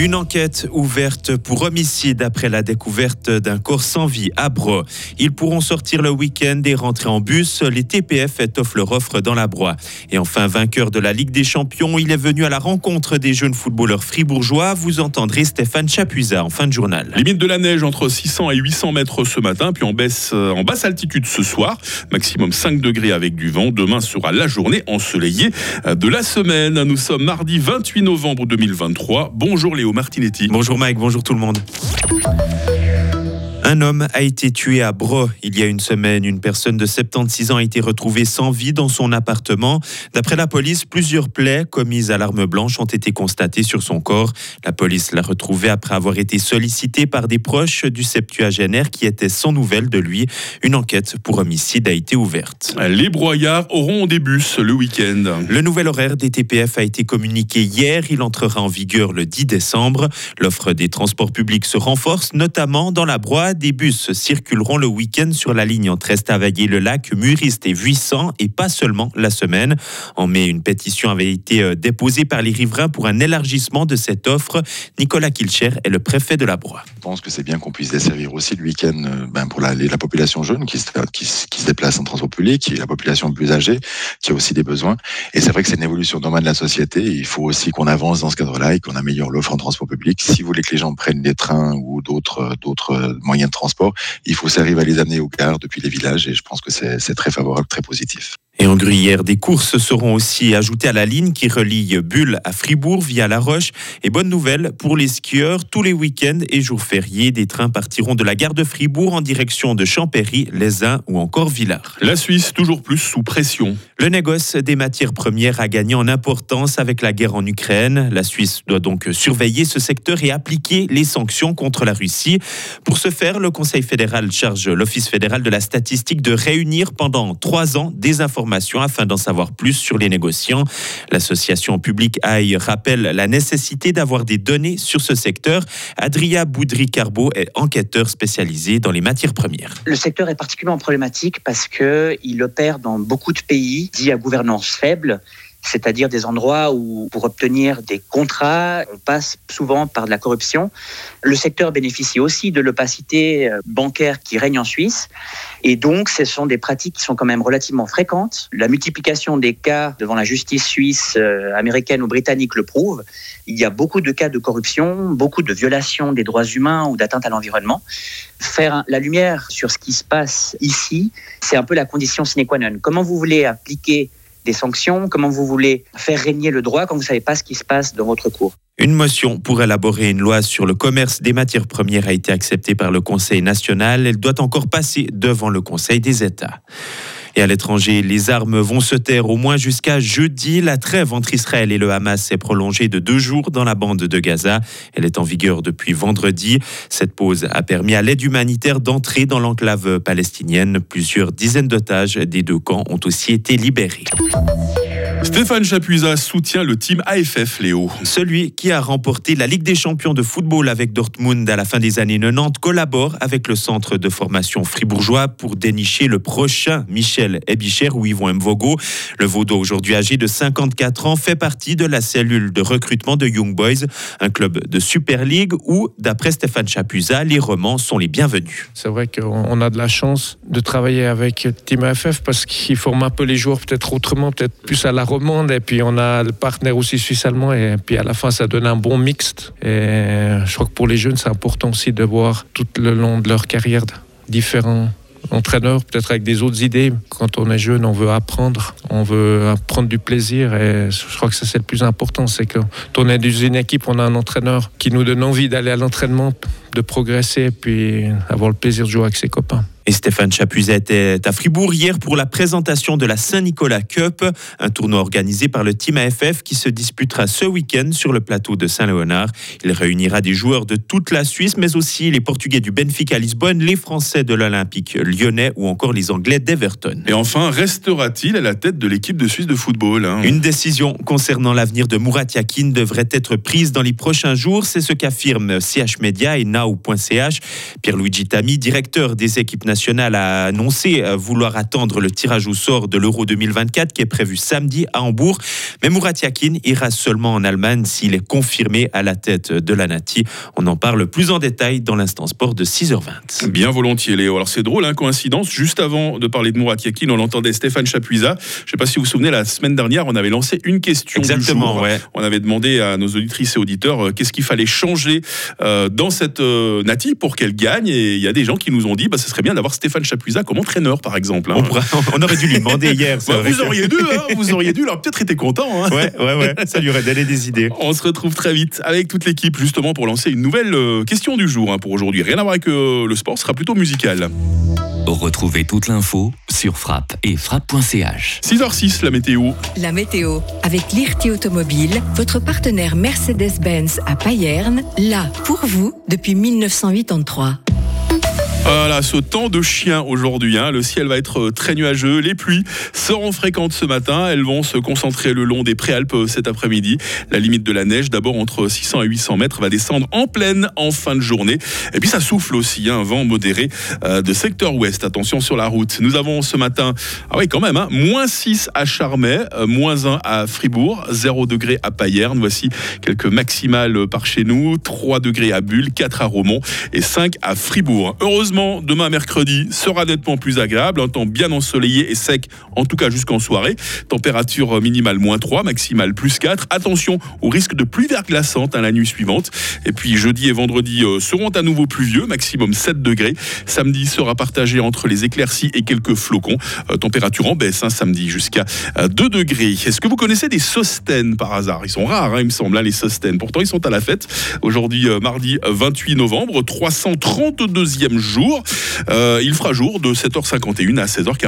Une enquête ouverte pour homicide après la découverte d'un corps sans vie à Bro. Ils pourront sortir le week-end et rentrer en bus. Les TPF étoffent leur offre dans la Broye. Et enfin, vainqueur de la Ligue des Champions, il est venu à la rencontre des jeunes footballeurs fribourgeois. Vous entendrez Stéphane Chapuisat en fin de journal. Limite de la neige entre 600 et 800 mètres ce matin, puis en, baisse, euh, en basse altitude ce soir. Maximum 5 degrés avec du vent. Demain sera la journée ensoleillée de la semaine. Nous sommes mardi 28 novembre 2023. Bonjour Léo Martinetti. Bonjour Mike, bonjour tout le monde. Un homme a été tué à Bro il y a une semaine. Une personne de 76 ans a été retrouvée sans vie dans son appartement. D'après la police, plusieurs plaies commises à l'arme blanche ont été constatées sur son corps. La police l'a retrouvé après avoir été sollicité par des proches du septuagénaire qui étaient sans nouvelles de lui. Une enquête pour homicide a été ouverte. Les broyards auront des bus le week-end. Le nouvel horaire des TPF a été communiqué hier. Il entrera en vigueur le 10 décembre. L'offre des transports publics se renforce, notamment dans la Broye des bus circuleront le week-end sur la ligne entre Estavayer-le-Lac, Muriste et Vuissant et pas seulement la semaine. En mai, une pétition avait été euh, déposée par les riverains pour un élargissement de cette offre. Nicolas Kilcher est le préfet de la Broye. Je pense que c'est bien qu'on puisse desservir aussi le week-end euh, ben, pour la, la, population jeune qui se, déplace en transport public, et la population plus âgée qui a aussi des besoins. Et c'est vrai que c'est une évolution normale de la société. Il faut aussi qu'on avance dans ce cadre-là et qu'on améliore l'offre en transport public. Si vous voulez que les gens prennent des trains ou d'autres d'autres moyens transport, il faut s'arriver à les amener au quart depuis les villages et je pense que c'est très favorable, très positif. Et en Gruyère, des courses seront aussi ajoutées à la ligne qui relie Bulle à Fribourg via La Roche. Et bonne nouvelle pour les skieurs, tous les week-ends et jours fériés, des trains partiront de la gare de Fribourg en direction de Champéry, Uns ou encore Villars. La Suisse toujours plus sous pression. Le négoce des matières premières a gagné en importance avec la guerre en Ukraine. La Suisse doit donc surveiller ce secteur et appliquer les sanctions contre la Russie. Pour ce faire, le Conseil fédéral charge l'Office fédéral de la statistique de réunir pendant trois ans des informations afin d'en savoir plus sur les négociants. L'association publique AI rappelle la nécessité d'avoir des données sur ce secteur. Adria Boudry-Carbo est enquêteur spécialisé dans les matières premières. Le secteur est particulièrement problématique parce qu'il opère dans beaucoup de pays dits à gouvernance faible c'est-à-dire des endroits où pour obtenir des contrats, on passe souvent par de la corruption. Le secteur bénéficie aussi de l'opacité euh, bancaire qui règne en Suisse. Et donc, ce sont des pratiques qui sont quand même relativement fréquentes. La multiplication des cas devant la justice suisse, euh, américaine ou britannique le prouve. Il y a beaucoup de cas de corruption, beaucoup de violations des droits humains ou d'atteinte à l'environnement. Faire la lumière sur ce qui se passe ici, c'est un peu la condition sine qua non. Comment vous voulez appliquer des sanctions Comment vous voulez faire régner le droit quand vous ne savez pas ce qui se passe dans votre cours une motion pour élaborer une loi sur le commerce des matières premières a été acceptée par le Conseil national. Elle doit encore passer devant le Conseil des États. Et à l'étranger, les armes vont se taire au moins jusqu'à jeudi. La trêve entre Israël et le Hamas s'est prolongée de deux jours dans la bande de Gaza. Elle est en vigueur depuis vendredi. Cette pause a permis à l'aide humanitaire d'entrer dans l'enclave palestinienne. Plusieurs dizaines d'otages des deux camps ont aussi été libérés. Stéphane Chapuisat soutient le team AFF Léo. Celui qui a remporté la Ligue des champions de football avec Dortmund à la fin des années 90 collabore avec le centre de formation fribourgeois pour dénicher le prochain Michel Ebicher ou Yvon Mvogo. Le Vaudois, aujourd'hui âgé de 54 ans, fait partie de la cellule de recrutement de Young Boys, un club de Super League où, d'après Stéphane Chapuisat, les romans sont les bienvenus. C'est vrai qu'on a de la chance de travailler avec Team AFF parce qu'il forme un peu les joueurs peut-être autrement, peut-être plus à la Et puis on a le partenaire aussi suisse-allemand. Et puis à la fin, ça donne un bon mixte. Et je crois que pour les jeunes, c'est important aussi de voir tout le long de leur carrière différents entraîneurs, peut-être avec des autres idées. Quand on est jeune, on veut apprendre, on veut prendre du plaisir et je crois que ça c'est le plus important, c'est que quand on est dans une équipe, on a un entraîneur qui nous donne envie d'aller à l'entraînement, de progresser et puis avoir le plaisir de jouer avec ses copains. Et Stéphane Chapuzet était à Fribourg hier pour la présentation de la Saint-Nicolas Cup, un tournoi organisé par le Team AFF qui se disputera ce week-end sur le plateau de Saint-Léonard. Il réunira des joueurs de toute la Suisse, mais aussi les Portugais du Benfica Lisbonne, les Français de l'Olympique lyonnais ou encore les Anglais d'Everton. Et enfin, restera-t-il à la tête de l'équipe de Suisse de football. Hein? Une décision concernant l'avenir de Murat Yakin devrait être prise dans les prochains jours. C'est ce qu'affirment CH Media et now.ch. Pierre-Luigi Tami, directeur des équipes nationales, a annoncé vouloir attendre le tirage au sort de l'Euro 2024 qui est prévu samedi à Hambourg. Mais Murat Yakin ira seulement en Allemagne s'il est confirmé à la tête de la Nati. On en parle plus en détail dans l'instant sport de 6h20. Bien volontiers, Léo. Alors c'est drôle, hein, coïncidence. Juste avant de parler de Murat Yakin, on entendait Stéphane Chapuisa. Je ne sais pas si vous vous souvenez, la semaine dernière, on avait lancé une question Exactement, du jour. Ouais. On avait demandé à nos auditrices et auditeurs euh, qu'est-ce qu'il fallait changer euh, dans cette euh, Nati pour qu'elle gagne. Et il y a des gens qui nous ont dit, bah, ce serait bien d'avoir Stéphane Chapuisa comme entraîneur, par exemple. hein. On, pourra- on aurait dû lui demander hier. Bah, vous auriez dû, hein, vous auriez dû. Aurait peut-être été content. hein. Ouais, ouais, ouais. Ça lui aurait donné des idées. On se retrouve très vite avec toute l'équipe justement pour lancer une nouvelle euh, question du jour hein, pour aujourd'hui. Rien à voir avec euh, le sport, ce sera plutôt musical. Retrouvez toute l'info sur frappe et frappe.ch. 6h06 la météo. La météo avec Lirti Automobile, votre partenaire Mercedes-Benz à Payerne, là pour vous depuis 1983. Voilà, ce temps de chien aujourd'hui. hein. Le ciel va être euh, très nuageux. Les pluies seront fréquentes ce matin. Elles vont se concentrer le long des préalpes euh, cet après-midi. La limite de la neige, d'abord entre 600 et 800 mètres, va descendre en pleine en fin de journée. Et puis ça souffle aussi, hein, un vent modéré euh, de secteur ouest. Attention sur la route. Nous avons ce matin, ah oui quand même, hein, moins 6 à Charmey, moins 1 à Fribourg, 0 degré à Payerne. Voici quelques maximales par chez nous. 3 degrés à Bulle, 4 à Romont et 5 à Fribourg. Heureusement, demain mercredi sera nettement plus agréable. Un temps bien ensoleillé et sec, en tout cas jusqu'en soirée. Température minimale moins 3, maximale plus 4. Attention au risque de pluie verglaçante à la nuit suivante. Et puis jeudi et vendredi euh, seront à nouveau pluvieux, maximum 7 degrés. Samedi sera partagé entre les éclaircies et quelques flocons. Euh, température en baisse hein, samedi jusqu'à euh, 2 degrés. Est-ce que vous connaissez des sostènes par hasard? Ils sont rares, hein, il me semble, hein, les sostènes. Pourtant, ils sont à la fête. Aujourd'hui, euh, mardi euh, 28 novembre, 332e Euh, il fera jour de 7h51 à 16h40.